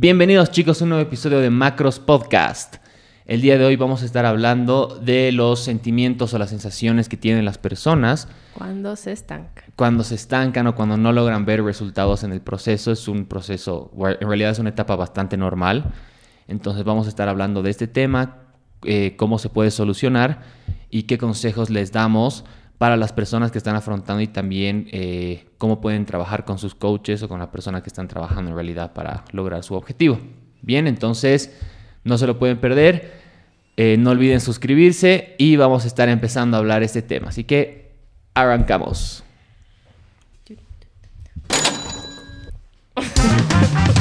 Bienvenidos chicos a un nuevo episodio de Macros Podcast. El día de hoy vamos a estar hablando de los sentimientos o las sensaciones que tienen las personas Cuando se estanca. cuando se estancan o cuando no logran ver resultados en el proceso. Es un proceso, en realidad es una etapa bastante normal. Entonces vamos a estar hablando de este tema, eh, cómo se puede solucionar y qué consejos les damos para las personas que están afrontando y también eh, cómo pueden trabajar con sus coaches o con la persona que están trabajando en realidad para lograr su objetivo. Bien, entonces no se lo pueden perder. Eh, no olviden suscribirse y vamos a estar empezando a hablar este tema. Así que arrancamos.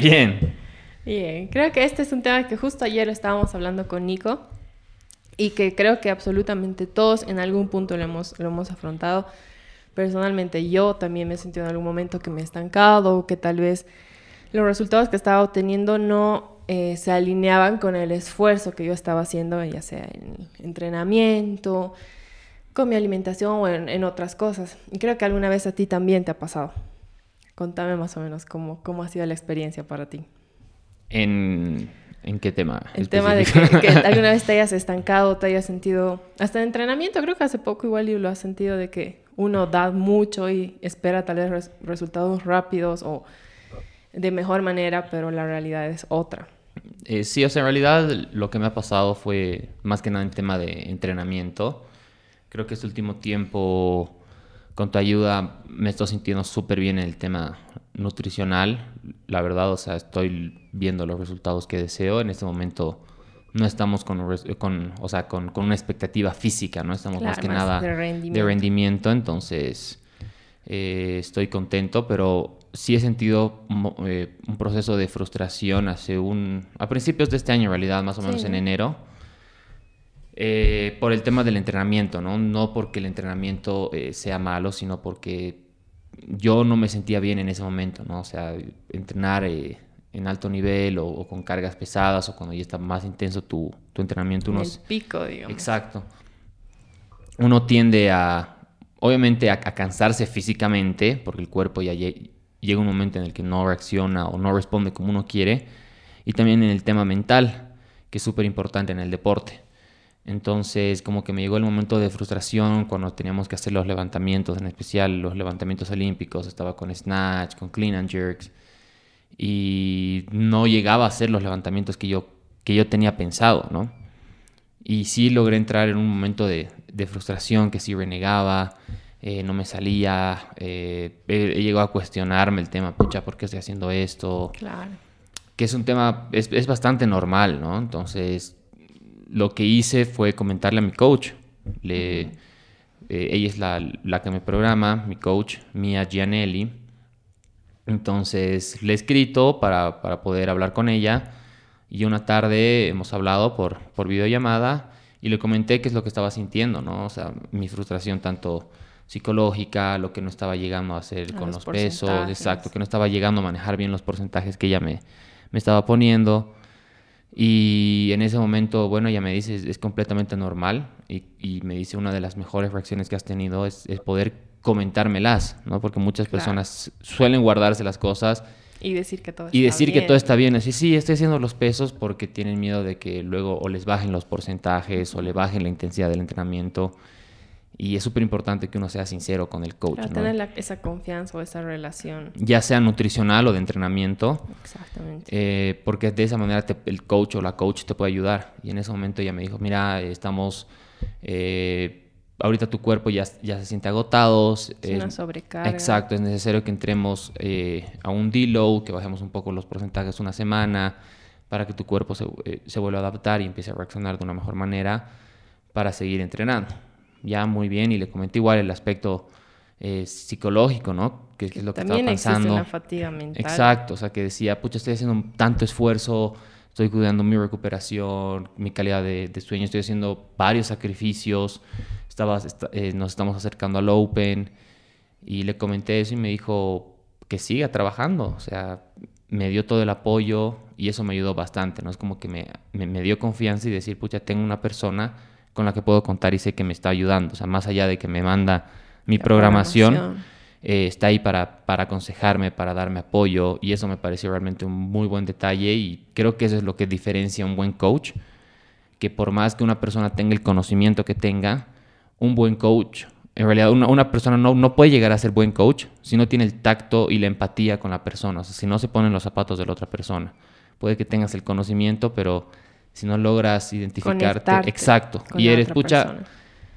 Bien. Bien, creo que este es un tema que justo ayer estábamos hablando con Nico y que creo que absolutamente todos en algún punto lo hemos, lo hemos afrontado. Personalmente yo también me he sentido en algún momento que me he estancado, que tal vez los resultados que estaba obteniendo no eh, se alineaban con el esfuerzo que yo estaba haciendo, ya sea en entrenamiento, con mi alimentación o en, en otras cosas. Y creo que alguna vez a ti también te ha pasado. Contame más o menos cómo, cómo ha sido la experiencia para ti. ¿En, en qué tema? El tema de que, que alguna vez te hayas estancado, te hayas sentido, hasta en entrenamiento, creo que hace poco igual y lo has sentido de que uno da mucho y espera tal vez res- resultados rápidos o de mejor manera, pero la realidad es otra. Eh, sí, o sea, en realidad lo que me ha pasado fue más que nada en tema de entrenamiento. Creo que este último tiempo, con tu ayuda, me estoy sintiendo súper bien en el tema nutricional. La verdad, o sea, estoy viendo los resultados que deseo. En este momento no estamos con, res- con, o sea, con, con una expectativa física, ¿no? Estamos más que más nada de de rendimiento. Entonces, eh, estoy contento, pero sí he sentido eh, un proceso de frustración hace un... A principios de este año, en realidad, más o menos Sí, en enero, eh, por el tema del entrenamiento, ¿no? No porque el entrenamiento eh, sea malo, sino porque yo no me sentía bien en ese momento, ¿no? O sea, entrenar eh, en alto nivel o, o con cargas pesadas o cuando ya está más intenso tu, tu entrenamiento, En uno el pico, digamos. Exacto. Uno tiende a, obviamente, a, a cansarse físicamente, porque el cuerpo ya lle- llega un momento en el que no reacciona o no responde como uno quiere, y también en el tema mental, que es súper importante en el deporte. Entonces, como que me llegó el momento de frustración cuando teníamos que hacer los levantamientos, en especial los levantamientos olímpicos, estaba con snatch, con clean and jerks, y no llegaba a hacer los levantamientos que yo, que yo tenía pensado, ¿no? Y sí logré entrar en un momento de, de frustración que sí renegaba, eh, no me salía, eh, he, he llegado a cuestionarme el tema, pucha, ¿por qué estoy haciendo esto? Claro. Que es un tema, es, es bastante normal, ¿no? Entonces, lo que hice fue comentarle a mi coach. Le, eh, ella es la, la que me programa, mi coach, Mia Gianelli. Entonces, le he escrito para, para poder hablar con ella. Y una tarde hemos hablado por, por videollamada y le comenté qué es lo que estaba sintiendo, ¿no? O sea, mi frustración tanto psicológica, lo que no estaba llegando a hacer A con los los, pesos, exacto, que no estaba llegando a manejar bien los porcentajes que ella me, me estaba poniendo. Y en ese momento, bueno, ella me dice, es, es completamente normal. Y, y me dice, una de las mejores reacciones que has tenido es, es poder comentármelas, ¿no? Porque muchas Claro. personas suelen guardarse las cosas Y decir que todo y está decir que bien. todo está bien. Así, sí, estoy haciendo los pesos porque tienen miedo de que luego o les bajen los porcentajes o le bajen la intensidad del entrenamiento. Y es súper importante que uno sea sincero con el coach, ¿no? tener la- esa confianza o esa relación. Ya sea nutricional o de entrenamiento. Exactamente. Eh, porque de esa manera te- el coach o la coach te puede ayudar. Y en ese momento ella me dijo, mira, eh, estamos, eh, ahorita tu cuerpo ya, ya se siente agotado. Es una sobrecarga. Exacto, es necesario que entremos eh, a un deload, que bajemos un poco los porcentajes una semana para que tu cuerpo se, eh, se vuelva a adaptar y empiece a reaccionar de una mejor manera para seguir entrenando. Ya muy bien y le comenté igual el aspecto eh, psicológico, ¿no? Que, es lo que También estaba pensando. existe la fatiga mental. Exacto, o sea, que decía, pucha, estoy haciendo tanto esfuerzo, estoy cuidando mi recuperación, mi calidad de, de sueño, estoy haciendo varios sacrificios, estaba, eh, nos estamos acercando al Open y le comenté eso y me dijo que siga trabajando, o sea, me dio todo el apoyo y eso me ayudó bastante, ¿no? Es como que me, me, me dio confianza y decir, pucha, tengo una persona con la que puedo contar y sé que me está ayudando, o sea, más allá de que me manda mi La programación, programación. eh, está ahí para, para aconsejarme, para darme apoyo y eso me pareció realmente un muy buen detalle y creo que eso es lo que diferencia a un buen coach, que por más que una persona tenga el conocimiento que tenga, un buen coach, en realidad una, una persona no, no puede llegar a ser buen coach si no tiene el tacto y la empatía con la persona, o sea, si no se ponen los zapatos de la otra persona. Puede que tengas el conocimiento, pero si no logras identificarte, Conectarte exacto, y eres, pucha, persona.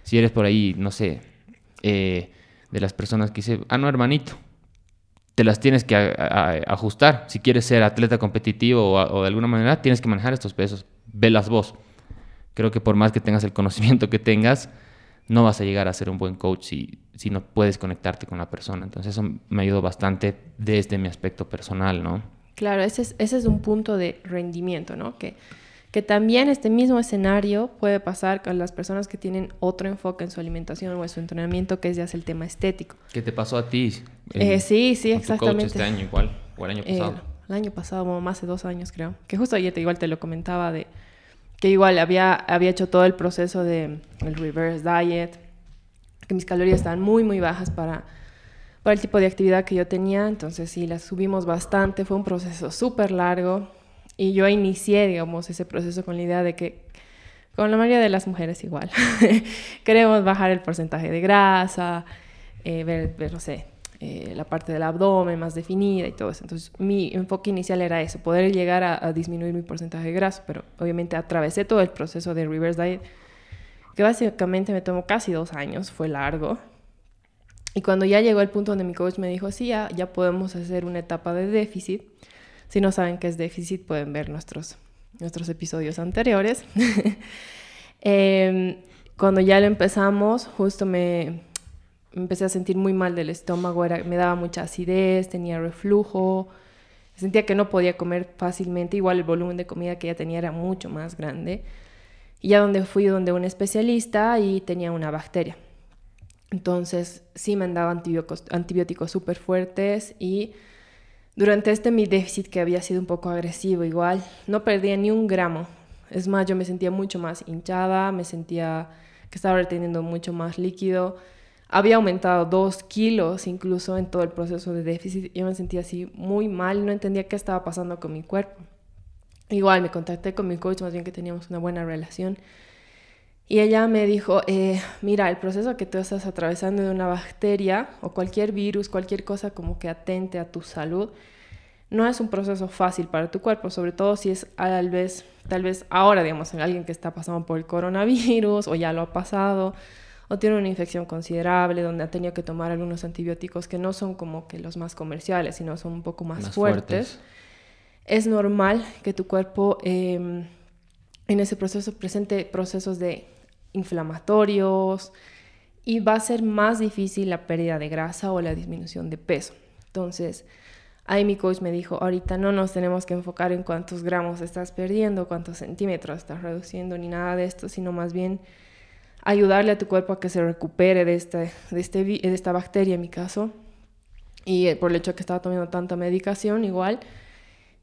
si eres por ahí, no sé, eh, de las personas que dice, ah, no, hermanito, te las tienes que a- a- ajustar. Si quieres ser atleta competitivo o de alguna manera, tienes que manejar estos pesos. Velas vos. Creo que por más que tengas el conocimiento que tengas, no vas a llegar a ser un buen coach si, si no puedes conectarte con la persona. Entonces eso me ayudó bastante desde mi aspecto personal, ¿no? Claro, ese es, ese es un punto de rendimiento, ¿no? Que, que también este mismo escenario puede pasar con las personas que tienen otro enfoque en su alimentación o en su entrenamiento, que es ya es el tema estético. ¿Qué te pasó a ti? Eh, sí, sí, coach exactamente. este año igual, o el año Eh, pasado. el año pasado, como más de dos años creo, que justo ayer te, igual te lo comentaba de que igual había, había hecho todo el proceso de el reverse diet, que mis calorías estaban muy, muy bajas para, para el tipo de actividad que yo tenía, entonces sí, las subimos bastante, fue un proceso súper largo y yo inicié, digamos, ese proceso con la idea de que, con la mayoría de las mujeres igual, queremos bajar el porcentaje de grasa, eh, ver, ver, no sé, eh, la parte del abdomen más definida y todo eso. Entonces, mi enfoque inicial era eso, poder llegar a, a disminuir mi porcentaje de grasa, pero obviamente atravesé todo el proceso de reverse diet, que básicamente me tomó casi dos años, fue largo. Y cuando ya llegó el punto donde mi coach me dijo, sí, ya, ya podemos hacer una etapa de déficit. Si no saben qué es déficit, pueden ver nuestros, nuestros episodios anteriores. Em, cuando ya lo empezamos, justo me, me empecé a sentir muy mal del estómago, era, me daba mucha acidez, tenía reflujo, sentía que no podía comer fácilmente, igual el volumen de comida que ya tenía era mucho más grande. Y ya donde fui donde un especialista y tenía una bacteria. Entonces sí me han dado antibióticos, antibióticos súper fuertes y durante este mi déficit que había sido un poco agresivo igual, no perdía ni un gramo. Es más, yo me sentía mucho más hinchada, me sentía que estaba reteniendo mucho más líquido. Había aumentado dos kilos incluso en todo el proceso de déficit. Yo me sentía así muy mal, no entendía qué estaba pasando con mi cuerpo. Igual me contacté con mi coach, más bien que teníamos una buena relación. Y ella me dijo, eh, mira, el proceso que tú estás atravesando de una bacteria o cualquier virus, cualquier cosa como que atente a tu salud, no es un proceso fácil para tu cuerpo, sobre todo si es tal vez, tal vez ahora, digamos, en alguien que está pasando por el coronavirus o ya lo ha pasado o tiene una infección considerable donde ha tenido que tomar algunos antibióticos que no son como que los más comerciales, sino son un poco más, Más fuertes. fuertes. Es normal que tu cuerpo eh, en ese proceso presente procesos de inflamatorios y va a ser más difícil la pérdida de grasa o la disminución de peso. Entonces, ahí mi coach me dijo, ahorita no nos tenemos que enfocar en cuántos gramos estás perdiendo, cuántos centímetros estás reduciendo, ni nada de esto, sino más bien ayudarle a tu cuerpo a que se recupere de, este, de, este, de esta bacteria, en mi caso. Y eh, por el hecho de que estaba tomando tanta medicación, igual,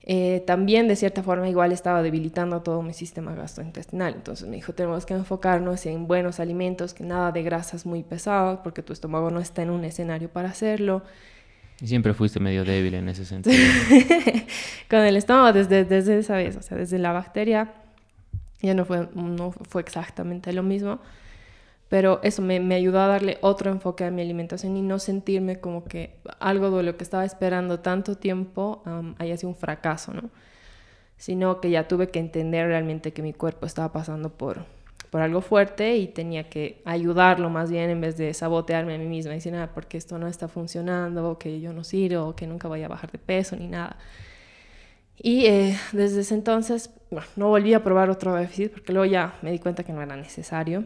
eh, también de cierta forma igual estaba debilitando todo mi sistema gastrointestinal. Entonces me dijo, tenemos que enfocarnos en buenos alimentos, que nada de grasas muy pesadas, porque tu estómago no está en un escenario para hacerlo. Y siempre fuiste medio débil en ese sentido. Con el estómago desde, desde esa vez, o sea, desde la bacteria, ya no fue, no fue exactamente lo mismo, pero eso me, ayudó a darle otro enfoque a mi alimentación y no sentirme como que algo de lo que estaba esperando tanto tiempo um, haya sido un fracaso, ¿no? Sino que ya tuve que entender realmente que mi cuerpo estaba pasando por, por algo fuerte y tenía que ayudarlo más bien en vez de sabotearme a mí misma y decir, ah, porque esto no está funcionando, o que yo no sirvo, o que nunca voy a bajar de peso ni nada. Y eh, desde ese entonces, bueno, no volví a probar otro déficit porque luego ya me di cuenta que no era necesario.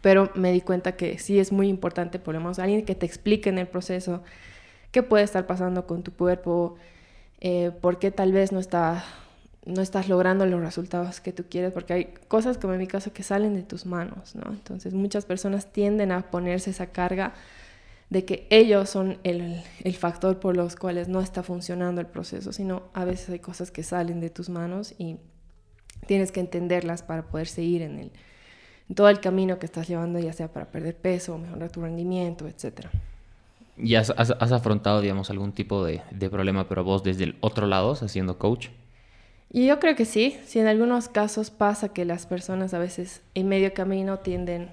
Pero me di cuenta que sí es muy importante, por lo menos, alguien que te explique en el proceso qué puede estar pasando con tu cuerpo, eh, por qué tal vez no, está, no estás logrando los resultados que tú quieres, porque hay cosas como en mi caso que salen de tus manos, ¿no? Entonces muchas personas tienden a ponerse esa carga de que ellos son el, el, factor por los cuales no está funcionando el proceso, sino a veces hay cosas que salen de tus manos y tienes que entenderlas para poder seguir en, el, en todo el camino que estás llevando, ya sea para perder peso, mejorar tu rendimiento, etc. ¿Y has, has, has afrontado, digamos, algún tipo de, de, problema, pero vos desde el otro lado, haciendo coach? Y yo creo que sí, sí, en algunos casos pasa que las personas a veces en medio camino tienden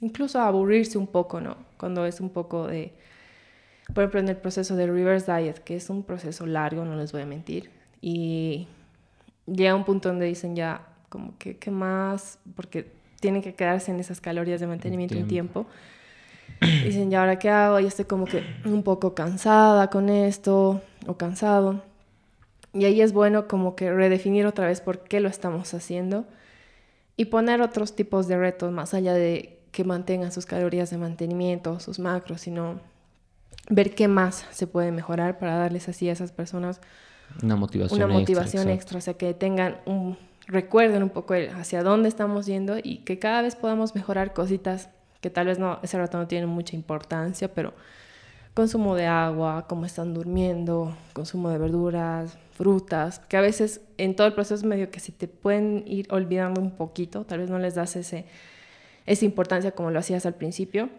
incluso a aburrirse un poco, ¿no? Cuando es un poco de, por ejemplo, en el proceso de reverse diet, que es un proceso largo, no les voy a mentir, y llega un punto donde dicen ya, como que, ¿qué más? Porque tienen que quedarse en esas calorías de mantenimiento un tiempo. Dicen, ¿y ahora qué hago? Y estoy como que un poco cansada con esto, o cansado. Y ahí es bueno como que redefinir otra vez por qué lo estamos haciendo y poner otros tipos de retos más allá de que mantengan sus calorías de mantenimiento, sus macros, sino ver qué más se puede mejorar para darles así a esas personas una motivación, una motivación extra, o sea, que tengan un, recuerden un poco hacia dónde estamos yendo y que cada vez podamos mejorar cositas que tal vez no, ese rato no tienen mucha importancia, pero consumo de agua, cómo están durmiendo, consumo de verduras, frutas, que a veces en todo el proceso medio que se te pueden ir olvidando un poquito, tal vez no les das ese esa importancia como lo hacías al principio.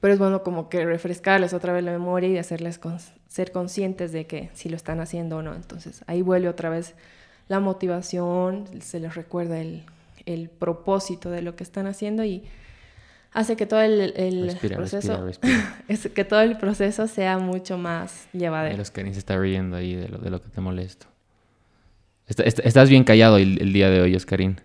Pero es bueno como que refrescarles otra vez la memoria y hacerles ser conscientes de que si lo están haciendo o no. Entonces ahí vuelve otra vez la motivación, se les recuerda el, el propósito de lo que están haciendo y hace que todo el, el proceso es que todo el proceso sea mucho más llevadero. Los se está riendo ahí de lo, de lo que te molesto. estás bien callado el, el, día de hoy, Oscarín.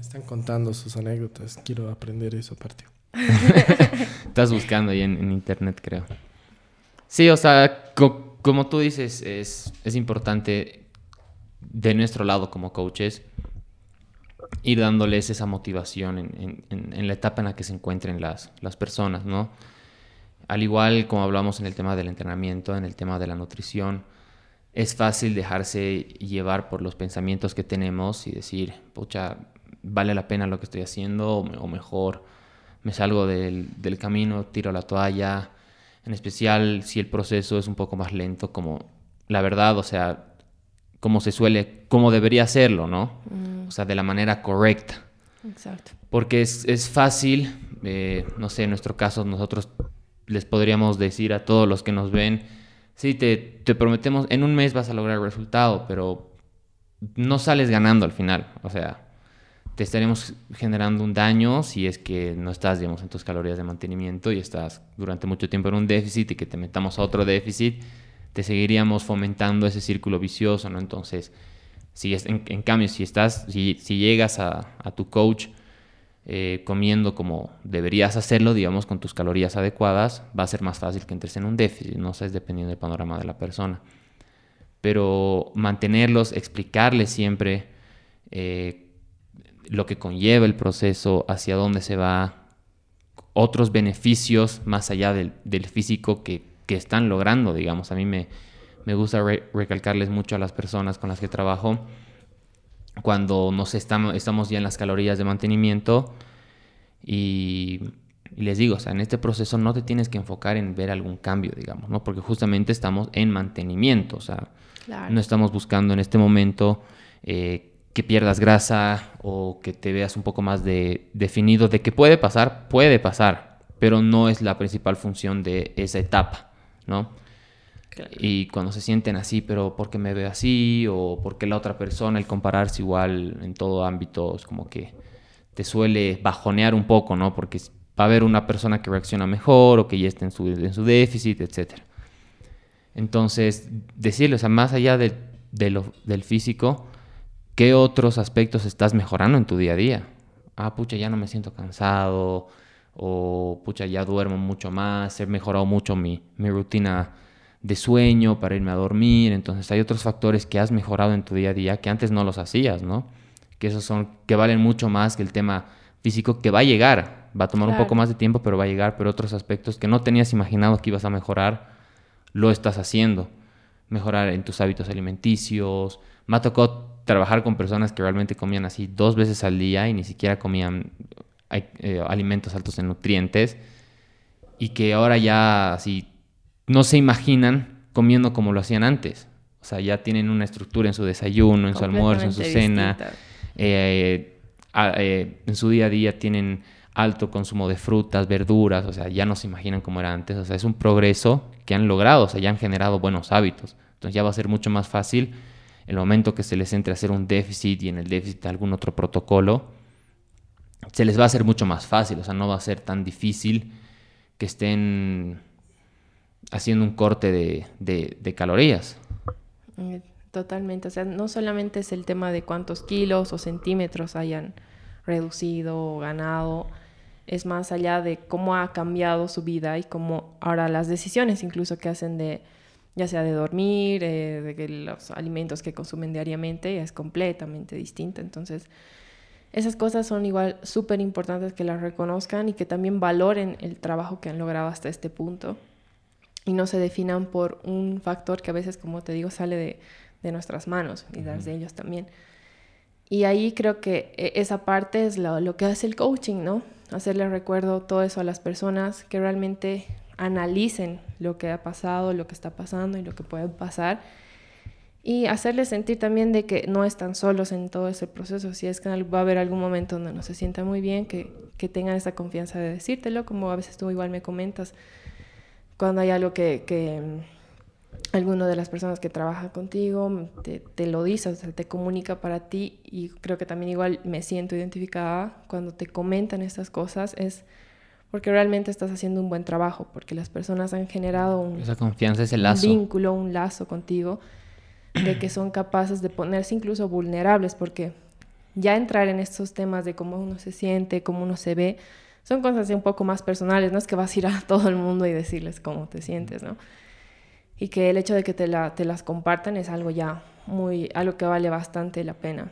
Están contando sus anécdotas. Quiero aprender eso aparte. Estás buscando ahí en, internet, creo. Sí, o sea, como tú dices, es, es importante de nuestro lado como coaches ir dándoles esa motivación en, la etapa en la que se encuentren las, las personas, ¿no? Al igual como hablamos en el tema del entrenamiento, en el tema de la nutrición, es fácil dejarse llevar por los pensamientos que tenemos y decir, pucha, vale la pena lo que estoy haciendo o, mejor me salgo del, del, camino, tiro la toalla, en especial si el proceso es un poco más lento, como la verdad, o sea, como se suele, como debería hacerlo, ¿no? Mm. O sea, de la manera correcta. Exacto. Porque es, es fácil, eh, no sé, en nuestro caso nosotros les podríamos decir a todos los que nos ven, sí, te, te prometemos, en un mes vas a lograr el resultado, pero no sales ganando al final, o sea, te estaremos generando un daño si es que no estás, digamos, en tus calorías de mantenimiento y estás durante mucho tiempo en un déficit y que te metamos a otro déficit, te seguiríamos fomentando ese círculo vicioso, ¿no? Entonces, si en, cambio, si estás, si, llegas a, tu coach eh, comiendo como deberías hacerlo, digamos, con tus calorías adecuadas, va a ser más fácil que entres en un déficit, no sé, dependiendo del panorama de la persona. Pero mantenerlos, explicarles siempre eh, lo que conlleva el proceso, hacia dónde se va, otros beneficios más allá del, del físico que, que, están logrando, digamos. A mí me, me gusta recalcarles mucho a las personas con las que trabajo cuando nos estamos, estamos ya en las calorías de mantenimiento y, y, les digo, o sea, en este proceso no te tienes que enfocar en ver algún cambio, digamos, ¿no? Porque justamente estamos en mantenimiento, o sea, claro. no estamos buscando en este momento eh, que pierdas grasa o que te veas un poco más de, definido de que puede pasar, puede pasar, pero no es la principal función de esa etapa, ¿no? Claro. Y cuando se sienten así, pero ¿por qué me veo así? O ¿por qué la otra persona, el compararse igual en todo ámbito, es como que te suele bajonear un poco, ¿no? Porque va a haber una persona que reacciona mejor o que ya está en su, en su déficit, etc. Entonces, decirle, o sea, más allá de, de lo, del físico, ¿Qué otros aspectos estás mejorando en tu día a día? Ah, pucha, ya no me siento cansado. O pucha, ya duermo mucho más. He mejorado mucho mi, mi rutina de sueño para irme a dormir. Entonces hay otros factores que has mejorado en tu día a día que antes no los hacías, ¿no? Que esos son, que valen mucho más que el tema físico que va a llegar. Va a tomar un poco más de tiempo, pero va a llegar. Pero otros aspectos que no tenías imaginado que ibas a mejorar, lo estás haciendo. Mejorar en tus hábitos alimenticios. Me ha tocado trabajar con personas que realmente comían así dos veces al día y ni siquiera comían eh, eh, alimentos altos en nutrientes. Y que ahora ya así no se imaginan comiendo como lo hacían antes. O sea, ya tienen una estructura en su desayuno, en su almuerzo, en su cena. Eh, eh, en su día a día tienen alto consumo de frutas, verduras, o sea, ya no se imaginan cómo era antes. O sea, es un progreso que han logrado, o sea, ya han generado buenos hábitos. Entonces ya va a ser mucho más fácil el momento que se les entre a hacer un déficit y en el déficit algún otro protocolo, se les va a hacer mucho más fácil, o sea, no va a ser tan difícil que estén haciendo un corte de, de- de calorías. Eh, Totalmente, o sea, no solamente es el tema de cuántos kilos o centímetros hayan reducido o ganado, es más allá de cómo ha cambiado su vida y cómo ahora las decisiones incluso que hacen de, ya sea de dormir, eh, de que los alimentos que consumen diariamente, es completamente distinta. Entonces, esas cosas son igual súper importantes que las reconozcan y que también valoren el trabajo que han logrado hasta este punto y no se definan por un factor que a veces, como te digo, sale de, de nuestras manos y las de ellos también. Y ahí creo que eh, esa parte es lo, lo que hace el coaching, ¿no? Hacerle recuerdo todo eso a las personas, que realmente analicen lo que ha pasado, lo que está pasando y lo que puede pasar. Y hacerles sentir también de que no están solos en todo ese proceso. Si es que va a haber algún momento donde no se sientan muy bien, que, que tengan esa confianza de decírtelo, como a veces tú igual me comentas, cuando hay algo que, que mm, alguno de las personas que trabaja contigo mm, te, te lo dice, o sea, te comunica para ti y creo que también igual me siento identificada cuando te comentan estas cosas es porque realmente estás haciendo un buen trabajo, porque las personas han generado un, Esa confianza, ese un lazo. vínculo, un lazo contigo, de que son capaces de ponerse incluso vulnerables, porque ya entrar en estos temas de cómo uno se siente, cómo uno se ve, son cosas así un poco más personales, no es que vas a ir a todo el mundo y decirles cómo te sientes, ¿no? Y que el hecho de que te, la- te las compartan es algo ya muy, algo que vale bastante la pena.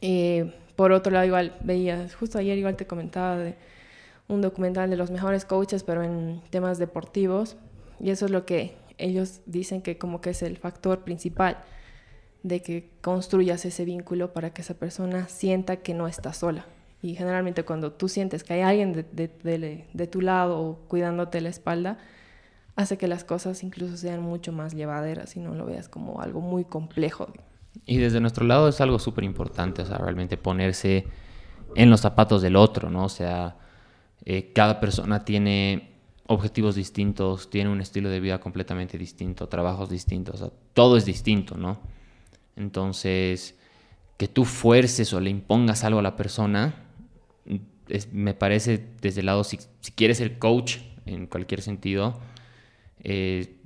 Eh, por otro lado, igual veía, justo ayer igual te comentaba de un documental de los mejores coaches, pero en temas deportivos, y eso es lo que ellos dicen que como que es el factor principal de que construyas ese vínculo para que esa persona sienta que no está sola. Y generalmente cuando tú sientes que hay alguien de, de- de- tu lado o cuidándote la espalda, hace que las cosas incluso sean mucho más llevaderas y no lo veas como algo muy complejo. Y desde nuestro lado es algo súper importante, o sea, realmente ponerse en los zapatos del otro, ¿no? O sea, eh, cada persona tiene objetivos distintos, tiene un estilo de vida completamente distinto, trabajos distintos, todo es distinto, ¿no? Entonces, que tú fuerces o le impongas algo a la persona, es- me parece desde el lado, si, quieres ser coach en cualquier sentido, eh,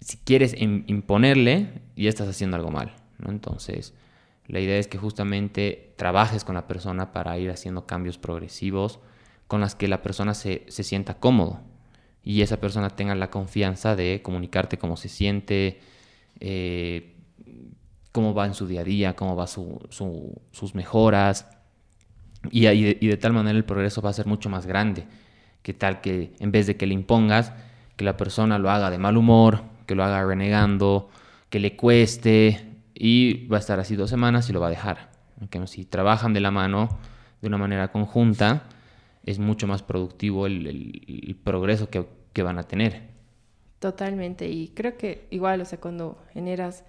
si quieres im- imponerle, ya estás haciendo algo mal, ¿no? Entonces, la idea es que justamente trabajes con la persona para ir haciendo cambios progresivos con las que la persona se, se sienta cómodo y esa persona tenga la confianza de comunicarte cómo se siente, eh, cómo va en su día a día, cómo va su- su- sus mejoras. Y, de, tal manera el progreso va a ser mucho más grande. Que tal que en vez de que le impongas, que la persona lo haga de mal humor, que lo haga renegando, que le cueste y va a estar así dos semanas y lo va a dejar. Aunque si trabajan de la mano de una manera conjunta, es mucho más productivo el, el- el progreso que, que van a tener. Totalmente, y creo que igual, o sea, cuando generas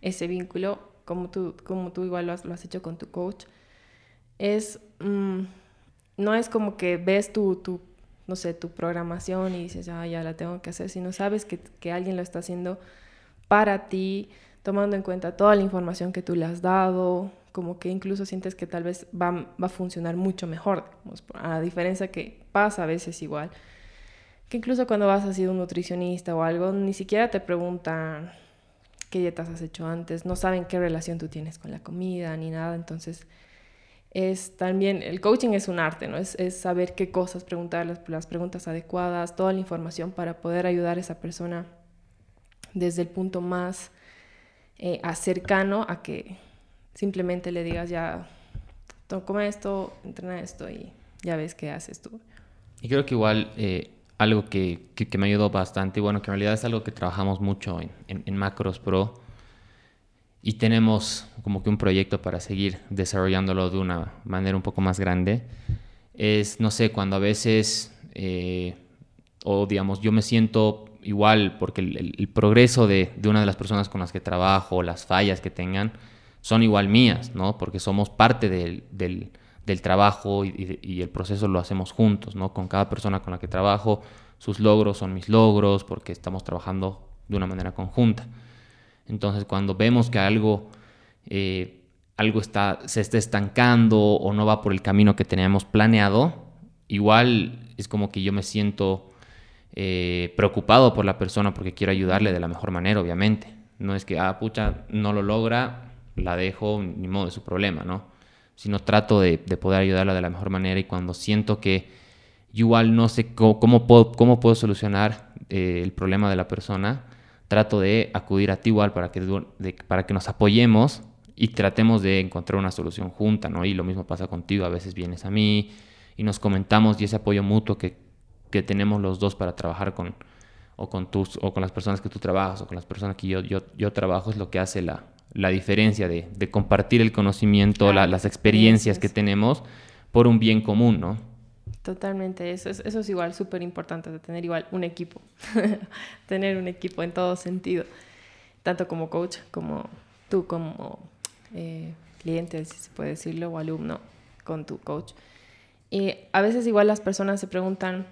ese vínculo, como tú, como tú igual lo has, lo has hecho con tu coach, es, mm, no es como que ves tu, tu, no sé, tu programación y dices, ah, ya la tengo que hacer, sino sabes que, que alguien lo está haciendo para ti, tomando en cuenta toda la información que tú le has dado, como que incluso sientes que tal vez va, va a funcionar mucho mejor, digamos, a diferencia que pasa a veces igual que incluso cuando vas a un nutricionista o algo, ni siquiera te preguntan qué dietas has hecho antes, no saben qué relación tú tienes con la comida ni nada, entonces es también, el coaching es un arte, ¿no? Es, es saber qué cosas preguntar, las, las preguntas adecuadas, toda la información para poder ayudar a esa persona desde el punto más eh, cercano a que simplemente le digas ya come esto, entrena esto y ya ves qué haces tú. Y creo que igual eh, algo que, que, me ayudó bastante, y bueno, que en realidad es algo que trabajamos mucho en, en, Macros Pro y tenemos como que un proyecto para seguir desarrollándolo de una manera un poco más grande, es, no sé, cuando a veces, eh, o digamos, yo me siento igual porque el, progreso de, de, una de las personas con las que trabajo, las fallas que tengan, son igual mías, ¿no? Porque somos parte del, del trabajo y, el proceso lo hacemos juntos, ¿no? Con cada persona con la que trabajo, sus logros son mis logros porque estamos trabajando de una manera conjunta. Entonces, cuando vemos que algo, eh, algo está, se está estancando o no va por el camino que teníamos planeado, igual es como que yo me siento eh, preocupado por la persona porque quiero ayudarle de la mejor manera, obviamente. No es que, ah, pucha, no lo logra, la dejo, ni modo de su problema, ¿no? sino trato de, poder ayudarla de la mejor manera y cuando siento que igual no sé cómo, puedo, cómo puedo solucionar eh, el problema de la persona, trato de acudir a ti igual para que, para que nos apoyemos y tratemos de encontrar una solución junta, ¿no? Y lo mismo pasa contigo, a veces vienes a mí y nos comentamos y ese apoyo mutuo que, que tenemos los dos para trabajar con, o con, tus, o con las personas que tú trabajas o con las personas que yo, yo trabajo es lo que hace la, la diferencia de, compartir el conocimiento, las experiencias que tenemos por un bien común, ¿no? Totalmente, eso es, eso es igual súper importante, de tener igual un equipo, tener un equipo en todo sentido, tanto como coach, como tú como eh, cliente, si se puede decirlo, o alumno con tu coach. Y a veces igual las personas se preguntan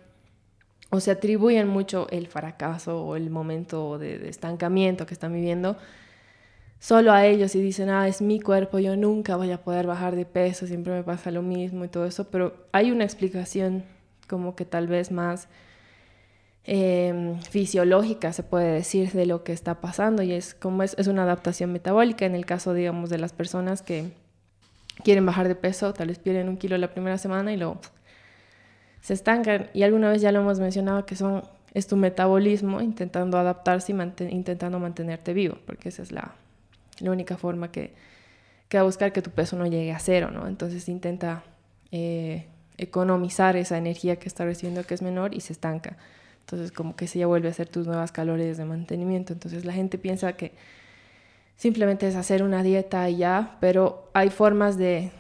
o se atribuyen mucho el fracaso o el momento de estancamiento que están viviendo solo a ellos y dicen, ah, es mi cuerpo, yo nunca voy a poder bajar de peso, siempre me pasa lo mismo y todo eso, pero hay una explicación como que tal vez más em, fisiológica, se puede decir, de lo que está pasando y es como es, es una adaptación metabólica. En el caso, digamos, de las personas que quieren bajar de peso, tal vez pierden un kilo la primera semana y luego se estancan. Y alguna vez ya lo hemos mencionado que son es tu metabolismo intentando adaptarse y intentando mantenerte vivo, porque esa es la, la única forma que, que va a buscar que tu peso no llegue a cero, ¿no? Entonces intenta eh, economizar esa energía que está recibiendo que es menor y se estanca. Entonces como que se ya vuelve a hacer tus nuevas calorías de mantenimiento. Entonces la gente piensa que simplemente es hacer una dieta y ya, pero hay formas de,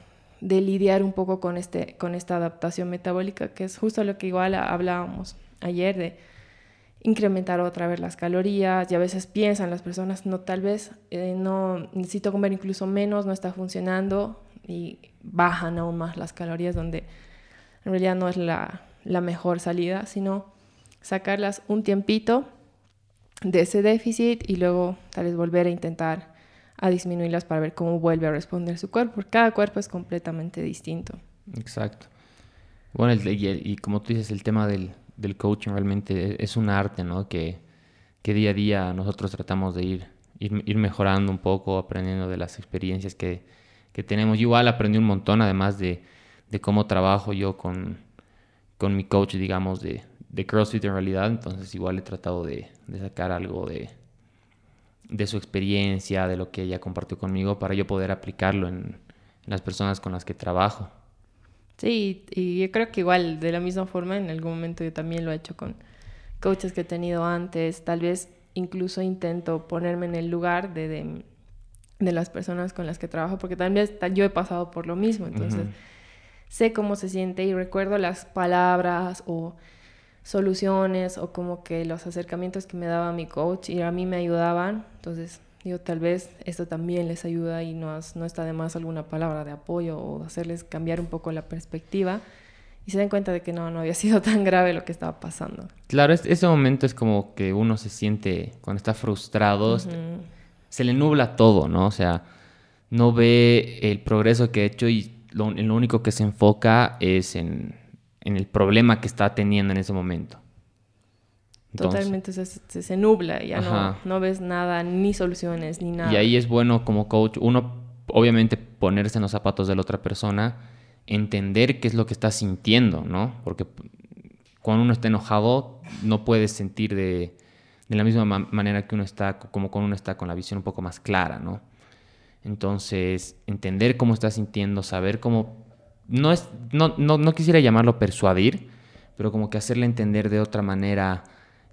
de lidiar un poco con, este, con esta adaptación metabólica, que es justo lo que igual hablábamos ayer de incrementar otra vez las calorías y a veces piensan las personas, no, tal vez eh, no necesito comer incluso menos, no está funcionando y bajan aún más las calorías donde en realidad no es la, la mejor salida, sino sacarlas un tiempito de ese déficit y luego tal vez volver a intentar a disminuirlas para ver cómo vuelve a responder su cuerpo. Cada cuerpo es completamente distinto. Exacto. Bueno, y como tú dices, el tema del, del coaching realmente es un arte, ¿no? Que, que día a día nosotros tratamos de ir, ir, mejorando un poco, aprendiendo de las experiencias que, que tenemos. Yo igual aprendí un montón, además de, de cómo trabajo yo con, con mi coach, digamos, de, de CrossFit en realidad. Entonces igual he tratado de, de sacar algo de, de su experiencia, de lo que ella compartió conmigo, para yo poder aplicarlo en las personas con las que trabajo. Sí, y yo creo que igual, de la misma forma, en algún momento yo también lo he hecho con coaches que he tenido antes. Tal vez incluso intento ponerme en el lugar de, de, las personas con las que trabajo, porque también yo he pasado por lo mismo. Entonces, sé cómo se siente y recuerdo las palabras o soluciones o como que los acercamientos que me daba mi coach y a mí me ayudaban. Entonces, Digo, tal vez esto también les ayuda y no, no está de más alguna palabra de apoyo o hacerles cambiar un poco la perspectiva y se den cuenta de que no, no había sido tan grave lo que estaba pasando. Claro, ese momento es como que uno se siente, cuando está frustrado, se le nubla todo, ¿no? O sea, no ve el progreso que ha hecho y lo, lo único que se enfoca es en, en el problema que está teniendo en ese momento. Totalmente se, se, nubla, ya no, no, ves nada, ni soluciones, ni nada. Y ahí es bueno como coach, uno obviamente ponerse en los zapatos de la otra persona, entender qué es lo que está sintiendo, ¿no? Porque cuando uno está enojado, no puedes sentir de, de la misma manera que uno está, como cuando uno está con la visión un poco más clara, ¿no? Entonces, entender cómo está sintiendo, saber cómo no, es, no, no, no quisiera llamarlo persuadir, pero como que hacerle entender de otra manera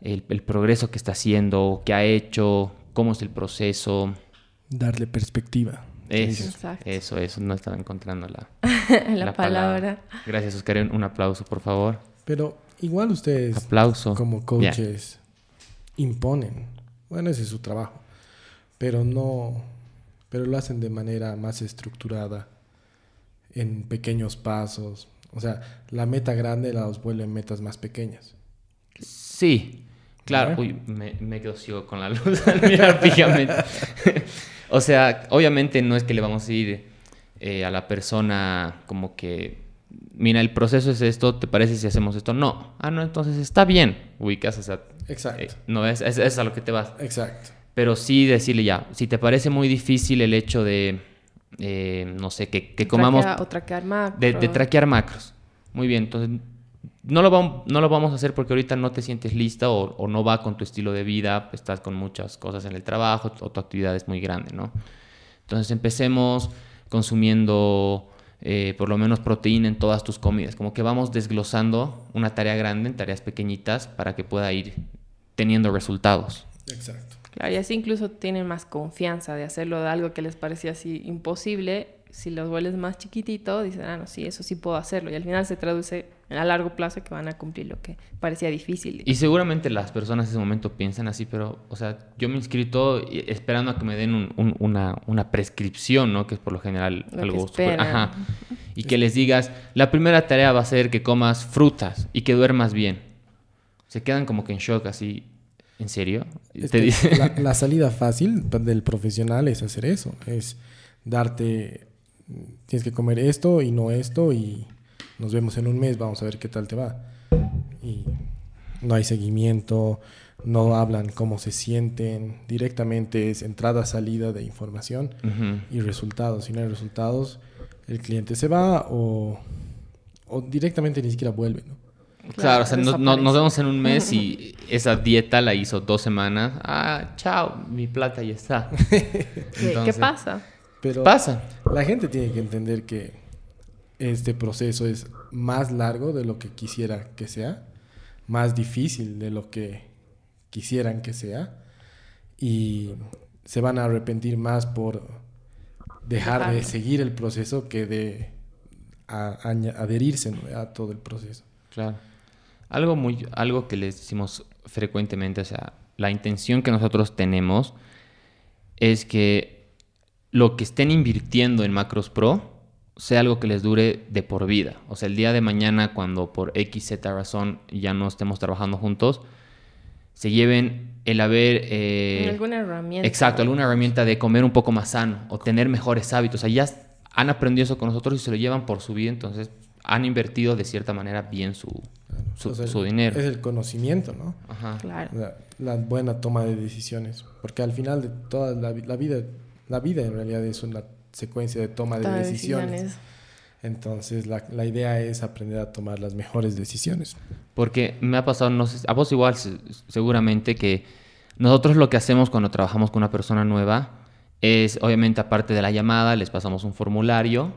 el, el progreso que está haciendo, qué ha hecho, cómo es el proceso. Darle perspectiva. Eso, Exacto. eso, eso, no estaba encontrando la, la, palabra. Gracias, Oscar. Un un aplauso, por favor. Pero igual ustedes, Aplauso. como coaches, imponen. Bueno, ese es su trabajo. Pero no. Pero lo hacen de manera más estructurada, en pequeños pasos. O sea, la meta grande la os vuelve en metas más pequeñas. Sí, claro. Uy, me, me quedo ciego con la luz al mirar fijamente. o sea, obviamente no es que le vamos a ir eh, a la persona como que, mira, el proceso es esto, ¿te parece si hacemos esto? No. Ah, no, entonces está bien. Ubicas, o sea, Exacto. eh, no es, es, es a lo que te vas. Exacto. Pero sí decirle ya, si te parece muy difícil el hecho de, eh, no sé, que, que comamos Traquea- o traquear macros. de, de traquear macros. Muy bien, entonces no lo, vamos, no lo vamos a hacer porque ahorita no te sientes lista o, o no va con tu estilo de vida, estás con muchas cosas en el trabajo o tu actividad es muy grande, ¿no? Entonces empecemos consumiendo eh, por lo menos proteína en todas tus comidas, como que vamos desglosando una tarea grande en tareas pequeñitas para que pueda ir teniendo resultados. Exacto. Claro, y así incluso tienen más confianza de hacerlo de algo que les parecía así imposible. Si los vuelves más chiquitito, dicen, ah, no, sí, eso sí puedo hacerlo. Y al final se traduce a largo plazo que van a cumplir lo que parecía difícil. Y seguramente las personas en ese momento piensan así, pero, o sea, yo me he inscrito y- esperando a que me den un- un- una, una prescripción, ¿no? Que es por lo general Lo algo esperan. Ajá. Y que les digas, la primera tarea va a ser que comas frutas y que duermas bien. Se quedan como que en shock, así, ¿en serio? Es te dice- la, la salida fácil del profesional es hacer eso, es darte, tienes que comer esto y no esto y nos vemos en un mes, vamos a ver qué tal te va. Y no hay seguimiento, no hablan cómo se sienten, directamente es entrada, salida de información y resultados. Si no hay resultados, el cliente se va o, o directamente ni siquiera vuelve. ¿no? Claro, o sea, no- nos vemos en un mes y esa dieta la hizo dos semanas. Ah, chao, mi plata ya está. ¿Qué, pasa? Pero Pasa. La gente tiene que entender que este proceso es más largo de lo que quisiera que sea, más difícil de lo que quisieran que sea, y se van a arrepentir más por dejar de seguir el proceso que de a- adherirse ¿no? a todo el proceso. Claro. Algo muy, algo que les decimos frecuentemente, o sea, la intención que nosotros tenemos es que lo que estén invirtiendo en Macros Pro sea algo que les dure de por vida. O sea, el día de mañana, cuando por X, Z razón ya no estemos trabajando juntos, se lleven el haber... eh, alguna herramienta. Exacto, alguna herramienta de comer un poco más sano o tener mejores hábitos. O sea, ya han aprendido eso con nosotros y se lo llevan por su vida, entonces han invertido de cierta manera bien su, su, O sea, su dinero. Es el conocimiento, ¿no? Ajá. Claro. La, la buena toma de decisiones. Porque al final de toda la vida, la vida en realidad es una secuencia de toma de decisiones. decisiones. Entonces la, la idea es aprender a tomar las mejores decisiones. Porque me ha pasado, no sé, a vos igual se- seguramente que nosotros lo que hacemos cuando trabajamos con una persona nueva es, obviamente, aparte de la llamada, les pasamos un formulario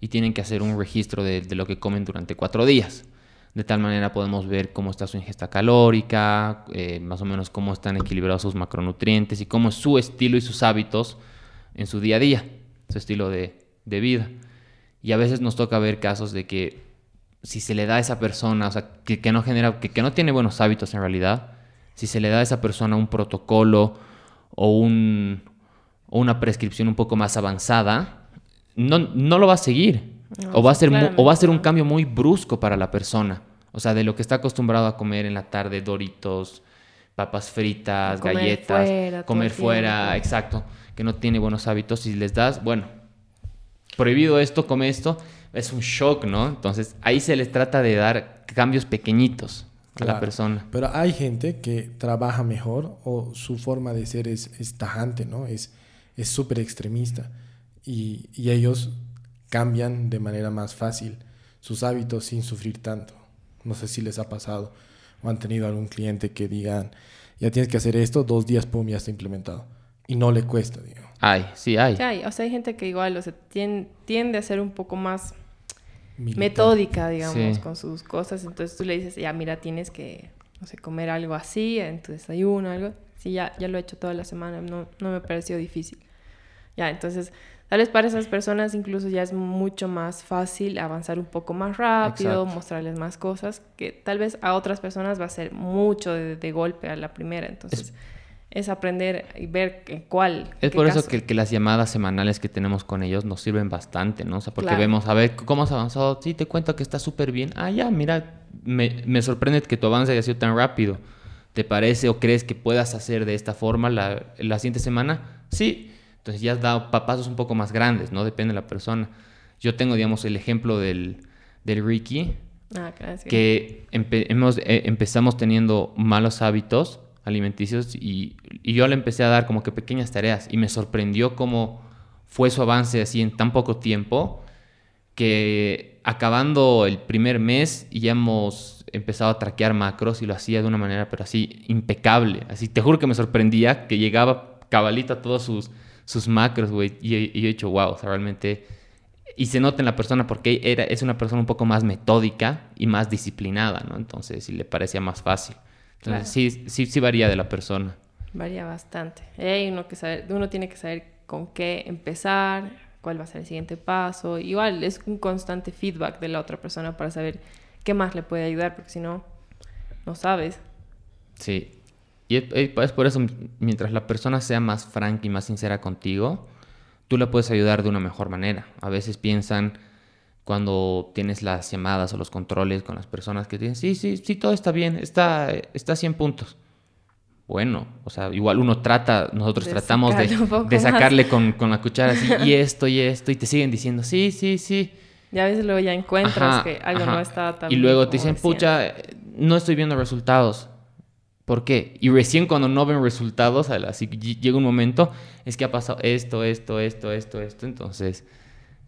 y tienen que hacer un registro de, de lo que comen durante cuatro días. De tal manera podemos ver cómo está su ingesta calórica, eh, más o menos cómo están equilibrados sus macronutrientes y cómo es su estilo y sus hábitos en su día a día, su estilo de, de vida. Y a veces nos toca ver casos de que si se le da a esa persona, o sea, que, que no genera, que, que no tiene buenos hábitos en realidad, si se le da a esa persona un protocolo o, un, o una prescripción un poco más avanzada, no, no lo va a seguir. No, o, va a ser mu- o va a ser un cambio muy brusco para la persona. O sea, de lo que está acostumbrado a comer en la tarde, doritos, papas fritas, Comer galletas, fuera comer fuera, tiempo. exacto, que no tiene buenos hábitos, si les das, bueno, prohibido esto, come esto, es un shock, ¿no? Entonces ahí se les trata de dar cambios pequeñitos a la persona. Pero hay gente que trabaja mejor o su forma de ser es, es tajante, ¿no? Es es súper extremista y, y ellos cambian de manera más fácil sus hábitos sin sufrir tanto. No sé si les ha pasado o han tenido algún cliente que digan, ya tienes que hacer esto, dos días, pum, ya está implementado. Y no le cuesta, digamos. Ay, sí hay. Sí hay, o sea, hay gente que igual, o sea, tien- tiende a ser un poco más metódica, digamos, con sus cosas. Entonces tú le dices, ya, mira, tienes que, no sé, comer algo así, en tu desayuno, algo. Sí, ya, ya lo he hecho toda la semana, no, no me pareció difícil. Ya, entonces, tal vez para esas personas incluso ya es mucho más fácil avanzar un poco más rápido, mostrarles más cosas, que tal vez a otras personas va a ser mucho de, golpe a la primera. Entonces es aprender y ver cuál. Es por eso que, que, las llamadas semanales que tenemos con ellos nos sirven bastante, ¿no? O sea, porque vemos, a ver, ¿cómo has avanzado? Sí, te cuento que está súper bien. Ah, ya, mira, me, me, sorprende que tu avance haya sido tan rápido. ¿Te parece o crees que puedas hacer de esta forma la, la siguiente semana? Sí. Entonces ya has dado pasos un poco más grandes, ¿no? Depende de la persona. Yo tengo, digamos, el ejemplo del, del Ricky. Ah, que hemos, eh, empezamos teniendo malos hábitos alimenticios y, yo le empecé a dar como que pequeñas tareas y me sorprendió cómo fue su avance así en tan poco tiempo que acabando el primer mes ya hemos empezado a traquear macros y lo hacía de una manera pero así impecable. Así te juro que me sorprendía que llegaba cabalito a todos sus, sus macros, güey. Y, y, yo he dicho, wow, o sea, realmente... Y se nota en la persona porque era, es una persona un poco más metódica y más disciplinada, ¿no? Entonces sí le parecía más fácil. Entonces, sí, sí, sí varía de la persona. Varía bastante. Hay uno, que saber, uno tiene que saber con qué empezar, cuál va a ser el siguiente paso. Igual es un constante feedback de la otra persona para saber qué más le puede ayudar, porque si no, no sabes. Sí. Y es, por eso, mientras la persona sea más franca y más sincera contigo, tú la puedes ayudar de una mejor manera. A veces piensan cuando tienes las llamadas o los controles con las personas que dicen, sí, sí, sí, todo está bien, está, está a 100 puntos. Bueno, o sea, igual uno trata, nosotros tratamos de, sacarle con, la cuchara así, y esto y esto, y te siguen diciendo, sí, sí, sí. Y a veces luego ya encuentras que algo no está tan Y luego te dicen, pucha, no estoy viendo resultados. ¿Por qué? Y recién cuando no ven resultados, así llega un momento, es que ha pasado esto, esto, esto, esto, esto, entonces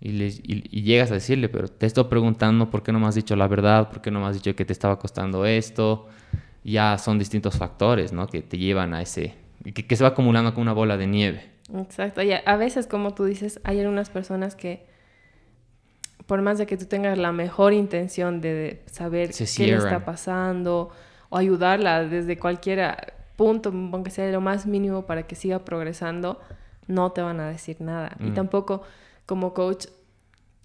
y, y, llegas a decirle, pero te estoy preguntando por qué no me has dicho la verdad, por qué no me has dicho que te estaba costando esto. Ya son distintos factores, ¿no? Que te llevan a ese, que, que se va acumulando como una bola de nieve. Exacto. Y a veces, como tú dices, hay algunas personas que, por más de que tú tengas la mejor intención de saber qué le está pasando o ayudarla desde cualquier punto, aunque sea lo más mínimo para que siga progresando, no te van a decir nada. Y mm. tampoco como coach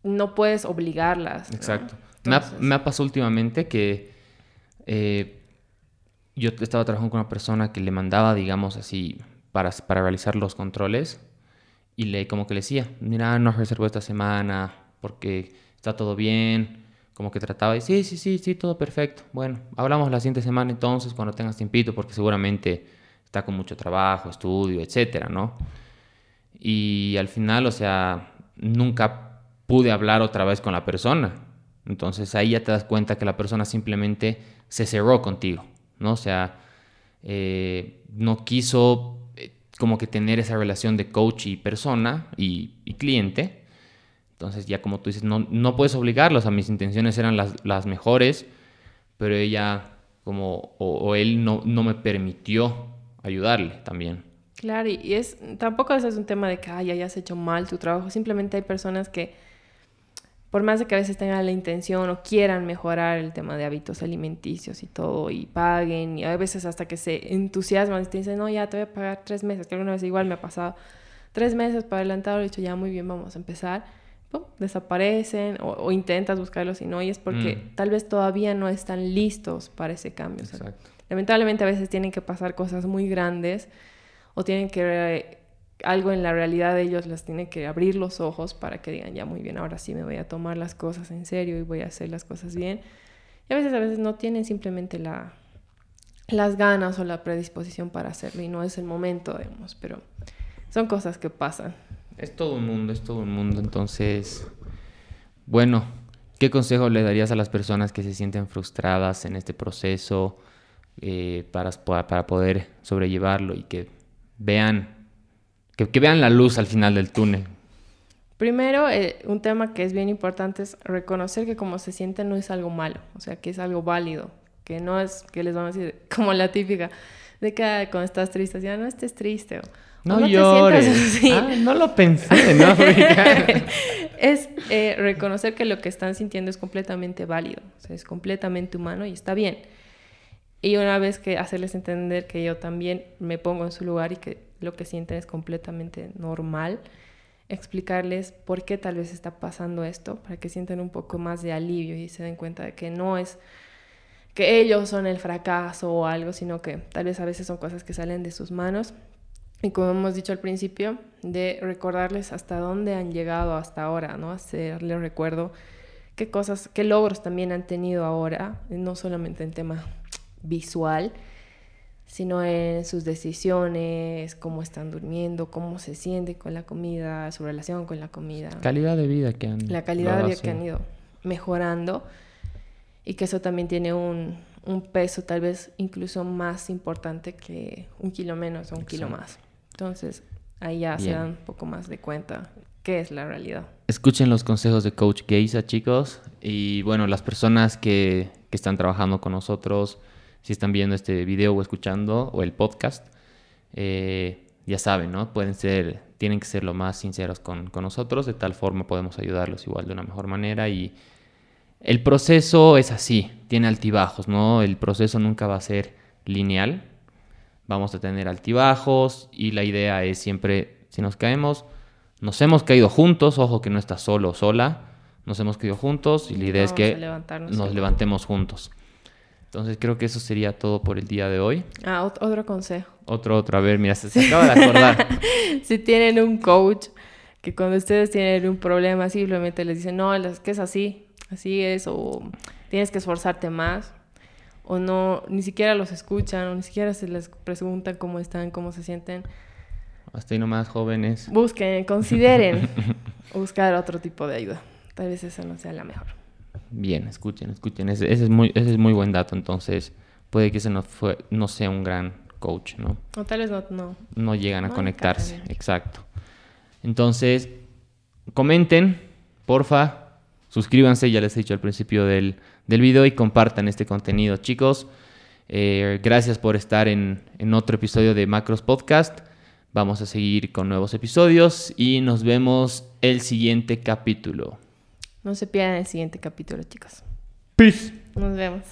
no puedes obligarlas. Exacto. Me, ha, pasado últimamente que eh, yo estaba trabajando con una persona que le mandaba, digamos así, para, para realizar los controles y le como que le decía, mira, no reservo esta semana porque está todo bien, como que trataba de, sí, sí, sí, sí, todo perfecto. Bueno, hablamos la siguiente semana entonces cuando tengas tiempito porque seguramente está con mucho trabajo, estudio, etcétera, ¿no? Y al final, o sea, nunca pude hablar otra vez con la persona. Entonces ahí ya te das cuenta que la persona simplemente se cerró contigo, ¿no? O sea, eh, no quiso eh, como que tener esa relación de coach y persona y, cliente. Entonces ya como tú dices, no, no puedes obligarlos, a mis intenciones eran las, mejores, pero ella como, o, él no, no me permitió ayudarle también. Claro, y es, tampoco es un tema de que ay, hayas hecho mal tu trabajo, simplemente hay personas que, por más de que a veces tengan la intención o quieran mejorar el tema de hábitos alimenticios y todo, y paguen, y a veces hasta que se entusiasman y te dicen, no, ya te voy a pagar tres meses, que alguna vez igual me ha pasado, tres meses para adelantado, he dicho, ya muy bien, vamos a empezar, desaparecen o, intentas buscarlos y no, y es porque mm. tal vez todavía no están listos para ese cambio. lamentablemente a veces tienen que pasar cosas muy grandes o tienen que algo en la realidad de ellos les tiene que abrir los ojos para que digan, ya muy bien, ahora sí me voy a tomar las cosas en serio y voy a hacer las cosas bien. Y a veces a veces no tienen simplemente la, las ganas o la predisposición para hacerlo y no es el momento, digamos, pero son cosas que pasan. Es todo un mundo, es todo un mundo, entonces, bueno, ¿qué consejo le darías a las personas que se sienten frustradas en este proceso eh, para, para poder sobrellevarlo y que vean, que, vean la luz al final del túnel. Primero, eh, un tema que es bien importante es reconocer que como se sienten no es algo malo, o sea, que es algo válido, que no es que les vamos a decir como la típica de que cuando estás triste, ya no estés triste. No, llores. Ah, no lo pensé, ¿no? es eh, reconocer que lo que están sintiendo es completamente válido, o sea, es completamente humano y está bien. Y una vez que hacerles entender que yo también me pongo en su lugar y que lo que sienten es completamente normal, explicarles por qué tal vez está pasando esto, para que sientan un poco más de alivio y se den cuenta de que no es que ellos son el fracaso o algo, sino que tal vez a veces son cosas que salen de sus manos. Y como hemos dicho al principio, de recordarles hasta dónde han llegado hasta ahora, ¿no? Hacerles recuerdo qué cosas, qué logros también han tenido ahora, no solamente en tema visual, sino en sus decisiones, cómo están durmiendo, cómo se sienten con la comida, su relación con la comida. Calidad de vida que han... La calidad de vida que han ido mejorando y que eso también tiene un, un, peso tal vez incluso más importante que un kilo menos o un kilo más. Entonces ahí ya se dan un poco más de cuenta qué es la realidad. Escuchen los consejos de Coach Geisa, chicos. Y bueno, las personas que, que están trabajando con nosotros, si están viendo este video o escuchando o el podcast, eh, ya saben, ¿no? Pueden ser, tienen que ser lo más sinceros con, con, nosotros, de tal forma podemos ayudarlos igual de una mejor manera y el proceso es así, tiene altibajos, ¿no? El proceso nunca va a ser lineal, vamos a tener altibajos y la idea es siempre, si nos caemos, nos hemos caído juntos, ojo que no estás solo o sola, nos hemos caído juntos y la idea es que nos levantemos juntos. Entonces creo que eso sería todo por el día de hoy. Ah, otro consejo. Otro, otro. A ver, mira, se, acaba de acordar. si tienen un coach que cuando ustedes tienen un problema simplemente les dicen, no, es que es así, así es, o tienes que esforzarte más, o no, ni siquiera los escuchan, o ni siquiera se les preguntan cómo están, cómo se sienten. Hasta ahí nomás, jóvenes. Busquen, consideren buscar otro tipo de ayuda. Tal vez esa no sea la mejor bien, escuchen, escuchen. Ese, es, muy, ese es muy buen dato. Entonces, puede que ese no, fue, no sea un gran coach, ¿no? O tal vez no. No, llegan a conectarse, exacto. Entonces, comenten, porfa. Suscríbanse, ya les he dicho al principio del, del video, y compartan este contenido, chicos. Eh, gracias por estar en, en otro episodio de Macros Podcast. Vamos a seguir con nuevos episodios y nos vemos el siguiente capítulo. No se pierdan el siguiente capítulo, chicos. Peace. Nos vemos.